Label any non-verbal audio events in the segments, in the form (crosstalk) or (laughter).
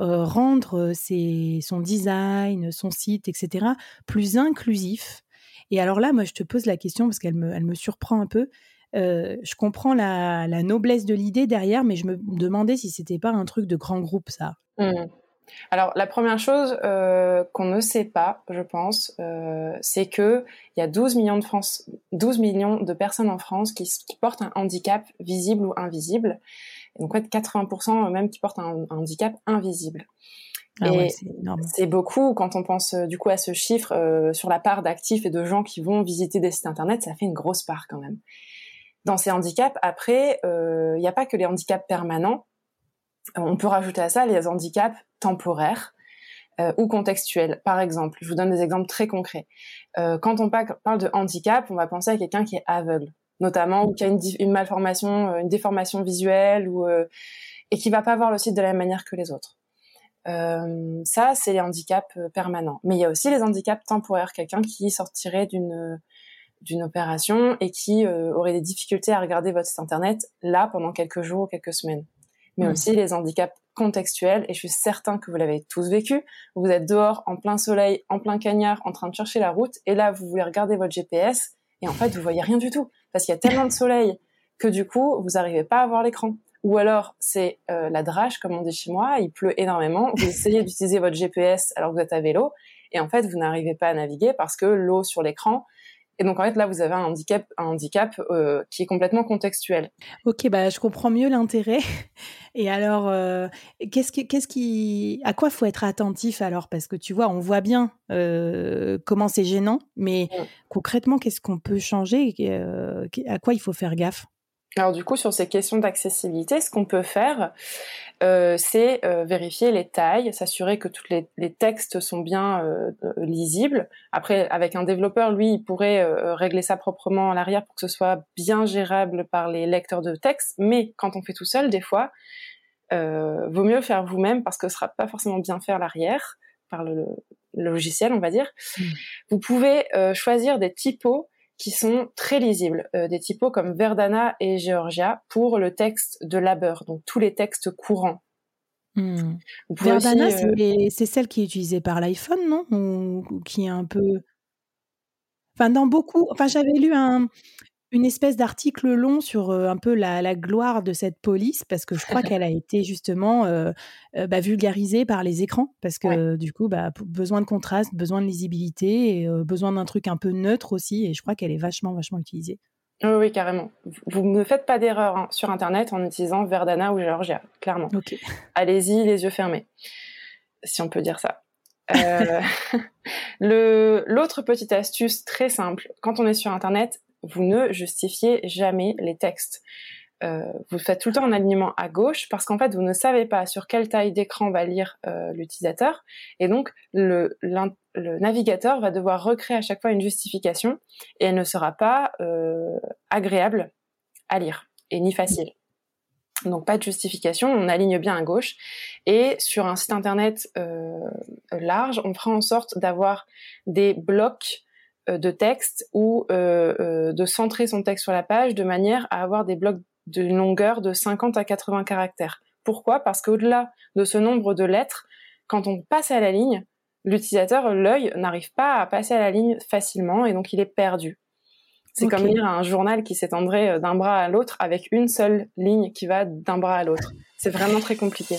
euh, rendre son design, son site, etc., plus inclusif. Et alors là, moi, je te pose la question parce qu'elle me, surprend un peu. Euh, je comprends la, noblesse de l'idée derrière, mais je me demandais si c'était pas un truc de grand groupe, ça. Mmh. Alors, la première chose euh, qu'on ne sait pas, je pense, c'est que il y a 12 millions de France, 12 millions de personnes en France qui portent un handicap visible ou invisible donc, en fait, 80% même qui portent un, handicap invisible. Ah et c'est beaucoup quand on pense euh, du coup à ce chiffre euh, sur la part d'actifs et de gens qui vont visiter des sites internet, ça fait une grosse part quand même. Dans ces handicaps, après, euh, il n'y a pas que les handicaps permanents. On peut rajouter à ça les handicaps temporaires ou contextuels. Par exemple, je vous donne des exemples très concrets. quand on parle de handicap, on va penser à quelqu'un qui est aveugle notamment, ou qui a une, malformation, euh, une déformation visuelle, ou euh, et qui va pas voir le site de la même manière que les autres. Euh, ça, c'est les handicaps permanents. Mais il y a aussi les handicaps temporaires. Quelqu'un qui sortirait d'une d'une opération et qui aurait des difficultés à regarder votre site internet là pendant quelques jours ou quelques semaines. Mais mmh. aussi les handicaps contextuels, et je suis certain que vous l'avez tous vécu. Vous êtes dehors en plein soleil, en plein cagnard, en train de chercher la route, et là vous voulez regarder votre GPS, et en fait vous voyez rien du tout parce qu'il y a tellement de soleil que du coup, vous n'arrivez pas à voir l'écran. Ou alors, c'est euh, la drache, comme on dit chez moi, il pleut énormément, vous essayez d'utiliser votre GPS alors que vous êtes à vélo, et en fait, vous n'arrivez pas à naviguer parce que l'eau sur l'écran, et donc en fait là vous avez un handicap, un handicap euh, qui est complètement contextuel. Ok, bah je comprends mieux l'intérêt. (laughs) Et alors, euh, qu'est-ce qui, qu'est-ce qui, à quoi faut être attentif alors? Parce que tu vois, on voit bien euh, comment c'est gênant, mais concrètement, qu'est-ce qu'on peut changer? À quoi il faut faire gaffe? Alors du coup, sur ces questions d'accessibilité, ce qu'on peut faire, euh, c'est euh, vérifier les tailles, s'assurer que tous les, textes sont bien euh, lisibles. Après, avec un développeur, lui, il pourrait régler ça proprement à l'arrière pour que ce soit bien gérable par les lecteurs de texte. Mais quand on fait tout seul, des fois, vaut mieux faire vous-même parce que ce sera pas forcément bien fait à l'arrière par le, logiciel, on va dire. Mmh. Vous pouvez choisir des typos qui sont très lisibles, euh, des typos comme Verdana et Georgia pour le texte de labeur, donc tous les textes courants. Hmm. Verdana, euh, c'est celle qui est utilisée par l'iPhone, non? Ou, qui est un peu. Enfin, dans beaucoup. Enfin, j'avais lu un, une espèce d'article long sur un peu la, gloire de cette police parce que je crois (laughs) qu'elle a été justement bah, vulgarisée par les écrans parce que du coup bah, besoin de contraste, besoin de lisibilité et besoin d'un truc un peu neutre aussi et je crois qu'elle est vachement vachement utilisée. Oui, oui, carrément. Vous ne faites pas d'erreur hein, sur Internet en utilisant Verdana ou Georgia, clairement. Allez-y, les yeux fermés, si on peut dire ça. Euh, (laughs) (laughs) l'autre petite astuce très simple, quand on est sur Internet, vous ne justifiez jamais les textes. Euh, vous faites tout le temps un alignement à gauche parce qu'en fait vous ne savez pas sur quelle taille d'écran va lire euh, l'utilisateur et donc le, navigateur va devoir recréer à chaque fois une justification et elle ne sera pas euh, agréable à lire et ni facile. Donc pas de justification, on aligne bien à gauche et sur un site internet large, on fera en sorte d'avoir des blocs de texte ou euh, euh, de centrer son texte sur la page de manière à avoir des blocs d'une longueur de 50 à 80 caractères. Pourquoi? Parce qu'au-delà de ce nombre de lettres, quand on passe à la ligne, l'utilisateur, l'œil, n'arrive pas à passer à la ligne facilement et donc il est perdu. C'est comme lire un journal qui s'étendrait euh, d'un bras à l'autre avec une seule ligne qui va d'un bras à l'autre. C'est vraiment très compliqué.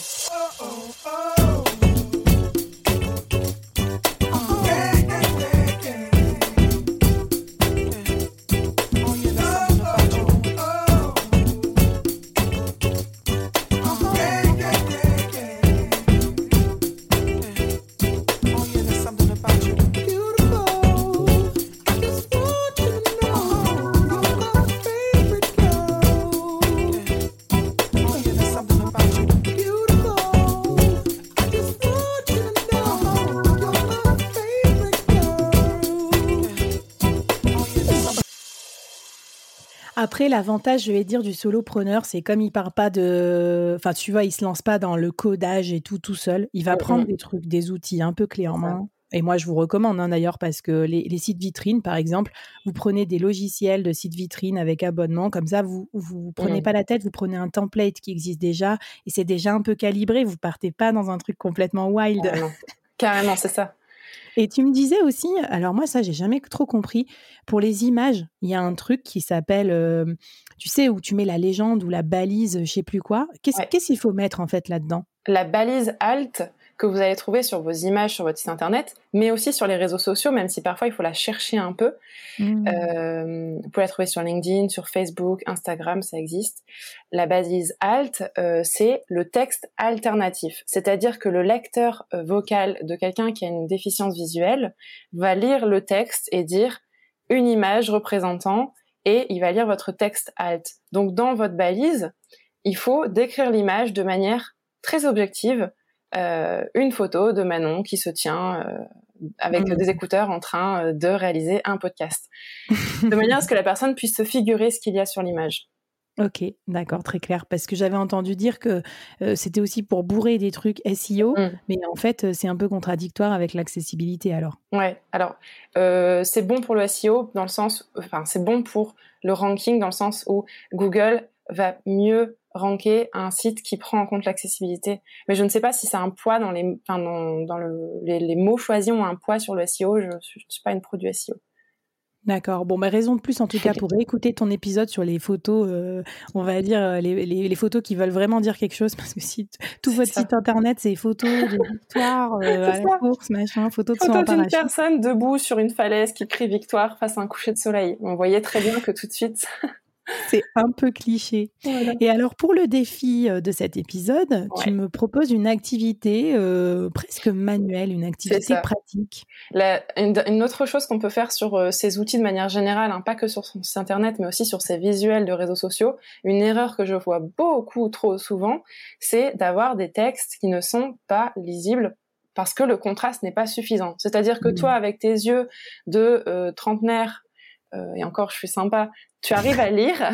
Après, l'avantage, je vais dire, du solopreneur, c'est comme il part pas de. Enfin, tu vois, il se lance pas dans le codage et tout tout seul. Il va prendre des trucs, des outils un peu clés en main. Et moi, je vous recommande hein, d'ailleurs parce que les, sites vitrines, par exemple, vous prenez des logiciels de sites vitrines avec abonnement, comme ça, vous vous prenez pas la tête, vous prenez un template qui existe déjà et c'est déjà un peu calibré. Vous partez pas dans un truc complètement wild. Carrément, c'est ça. Et tu me disais aussi, alors moi ça j'ai jamais trop compris, pour les images, il y a un truc qui s'appelle, euh, tu sais, où tu mets la légende ou la balise, je sais plus quoi. Qu'est-ce qu'il faut mettre en fait là-dedans? La balise alt, que vous allez trouver sur vos images sur votre site internet, mais aussi sur les réseaux sociaux, même si parfois il faut la chercher un peu. Mmh. Euh, vous pouvez la trouver sur LinkedIn, sur Facebook, Instagram, ça existe. La balise alt, euh, c'est le texte alternatif, c'est-à-dire que le lecteur euh, vocal de quelqu'un qui a une déficience visuelle va lire le texte et dire une image représentant et il va lire votre texte alt. Donc dans votre balise, il faut décrire l'image de manière très objective une photo de Manon qui se tient euh, avec mmh. des écouteurs en train euh, de réaliser un podcast, (laughs) de manière à ce que la personne puisse se figurer ce qu'il y a sur l'image. Ok, d'accord, très clair. Parce que j'avais entendu dire que c'était aussi pour bourrer des trucs SEO, mmh. mais en fait, c'est un peu contradictoire avec l'accessibilité alors. Ouais, alors c'est bon pour le SEO dans le sens, enfin, c'est bon pour le ranking dans le sens où Google va mieux ranker un site qui prend en compte l'accessibilité. Mais je ne sais pas si c'est un poids dans les, enfin dans, dans le, les, mots choisis ont un poids sur le SEO. Je, ne suis pas une pro du SEO. D'accord. Bon, bah, raison de plus en tout cas pour écouter ton épisode sur les photos, euh, on va dire euh, les, les, photos qui veulent vraiment dire quelque chose (laughs) parce que si tout votre site internet c'est photos de (laughs) victoire euh, à la course, machin, photos de Photo d'une personne debout sur une falaise qui crie victoire face à un coucher de soleil. On voyait très bien que tout de suite (laughs) c'est un peu cliché. Et alors, pour le défi euh, de cet épisode, tu me proposes une activité euh, presque manuelle, une activité pratique. une, autre chose qu'on peut faire sur euh, ces outils de manière générale, hein, pas que sur son site internet, mais aussi sur ces visuels de réseaux sociaux, une erreur que je vois beaucoup trop souvent, c'est d'avoir des textes qui ne sont pas lisibles parce que le contraste n'est pas suffisant. C'est-à-dire que mmh. toi, avec tes yeux de trentenaire, et encore je suis sympa, tu arrives à lire.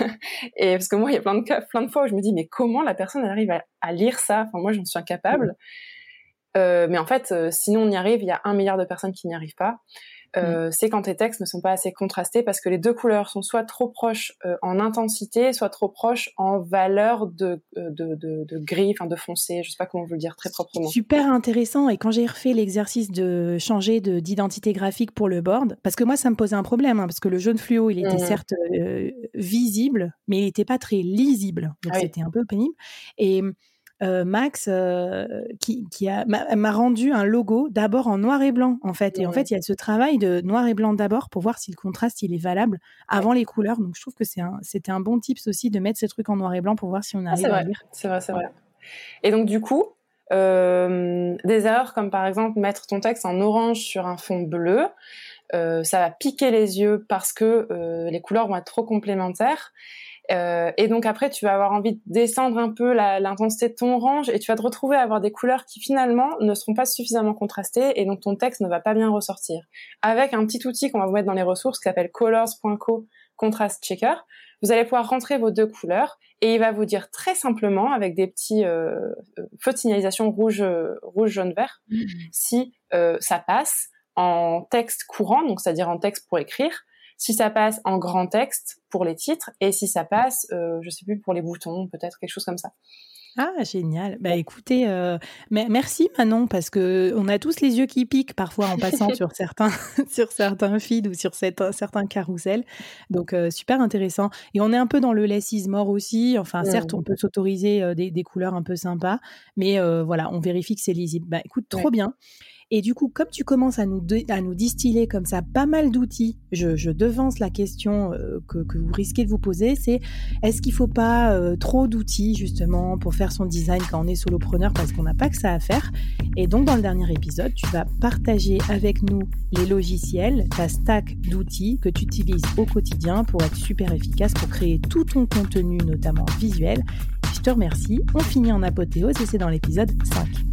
(laughs) et parce que moi, il y a plein de, plein de fois où je me dis, mais comment la personne arrive à, lire ça? Enfin, moi, j'en suis incapable. Euh, mais en fait, euh, sinon on y arrive, il y a un milliard de personnes qui n'y arrivent pas. Euh, mm. c'est quand tes textes ne sont pas assez contrastés parce que les deux couleurs sont soit trop proches euh, en intensité, soit trop proches en valeur de, euh, de, de, de gris, enfin de foncé, je sais pas comment vous le dire très proprement. Super intéressant. Et quand j'ai refait l'exercice de changer d'identité graphique pour le board, parce que moi ça me posait un problème, hein, parce que le jaune fluo, il était mm. certes visible, mais il n'était pas très lisible. Donc ah c'était un peu pénible. Et euh, Max euh, qui, m'a rendu un logo d'abord en noir et blanc en fait. Et en fait, il y a ce travail de noir et blanc d'abord pour voir si le contraste il est valable avant les couleurs. Donc je trouve que c'est c'était un, bon tips aussi de mettre ces trucs en noir et blanc pour voir si on ah, arrive à lire. C'est vrai, c'est vrai. Et donc du coup, euh, des erreurs comme par exemple mettre ton texte en orange sur un fond bleu. ça va piquer les yeux parce que les couleurs vont être trop complémentaires. Euh, et donc après, tu vas avoir envie de descendre un peu l'intensité de ton orange et tu vas te retrouver à avoir des couleurs qui finalement ne seront pas suffisamment contrastées et donc ton texte ne va pas bien ressortir. Avec un petit outil qu'on va vous mettre dans les ressources qui s'appelle colors.co contrast checker, vous allez pouvoir rentrer vos deux couleurs et il va vous dire très simplement avec des petits euh, euh feux de signalisation rouge, rouge, jaune, vert mmh. si euh, ça passe en texte courant, donc c'est-à-dire en texte pour écrire, si ça passe en grand texte pour les titres et si ça passe, euh, je sais plus pour les boutons, peut-être quelque chose comme ça. Ah, génial. Bah écoutez, euh, merci Manon, parce que on a tous les yeux qui piquent parfois en passant (laughs) sur certains, (laughs) sur certains feeds ou sur certains carousels. Donc, euh, super intéressant. Et on est un peu dans le less is more aussi. Enfin, certes, on peut s'autoriser euh, des, des, couleurs un peu sympas, mais voilà, on vérifie que c'est lisible. Bah écoute, trop bien. Et du coup, comme tu commences à nous, à nous distiller comme ça pas mal d'outils, je, devance la question euh, que, vous risquez de vous poser, c'est est-ce qu'il faut pas euh, trop d'outils justement pour faire son design quand on est solopreneur parce qu'on n'a pas que ça à faire Et donc dans le dernier épisode, tu vas partager avec nous les logiciels, ta stack d'outils que tu utilises au quotidien pour être super efficace pour créer tout ton contenu, notamment visuel. Je te remercie. On finit en apothéose et c'est dans l'épisode 5.